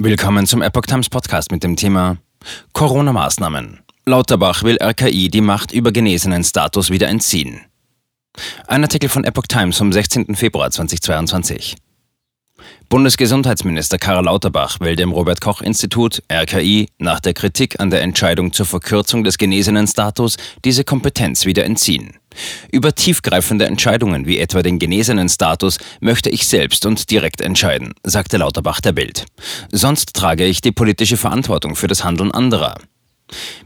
Willkommen zum Epoch Times Podcast mit dem Thema Corona-Maßnahmen. Lauterbach will RKI die Macht über genesenen Status wieder entziehen. Ein Artikel von Epoch Times vom 16. Februar 2022. Bundesgesundheitsminister Karl Lauterbach will dem Robert Koch Institut RKI nach der Kritik an der Entscheidung zur Verkürzung des genesenen Status diese Kompetenz wieder entziehen. Über tiefgreifende Entscheidungen wie etwa den genesenen Status möchte ich selbst und direkt entscheiden, sagte Lauterbach der Bild. Sonst trage ich die politische Verantwortung für das Handeln anderer.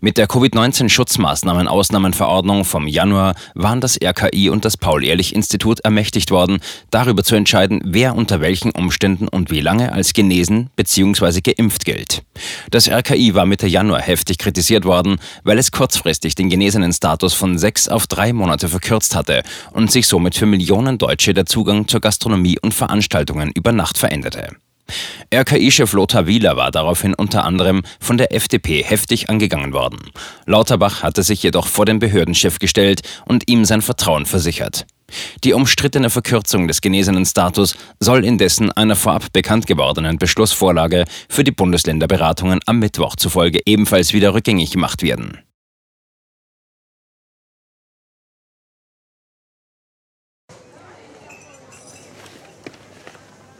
Mit der Covid-19-Schutzmaßnahmen-Ausnahmenverordnung vom Januar waren das RKI und das Paul-Ehrlich-Institut ermächtigt worden, darüber zu entscheiden, wer unter welchen Umständen und wie lange als genesen bzw. geimpft gilt. Das RKI war Mitte Januar heftig kritisiert worden, weil es kurzfristig den genesenen Status von sechs auf drei Monate verkürzt hatte und sich somit für Millionen Deutsche der Zugang zur Gastronomie und Veranstaltungen über Nacht veränderte. RKI-Chef Lothar Wieler war daraufhin unter anderem von der FDP heftig angegangen worden. Lauterbach hatte sich jedoch vor den Behördenchef gestellt und ihm sein Vertrauen versichert. Die umstrittene Verkürzung des genesenen Status soll indessen einer vorab bekannt gewordenen Beschlussvorlage für die Bundesländerberatungen am Mittwoch zufolge ebenfalls wieder rückgängig gemacht werden.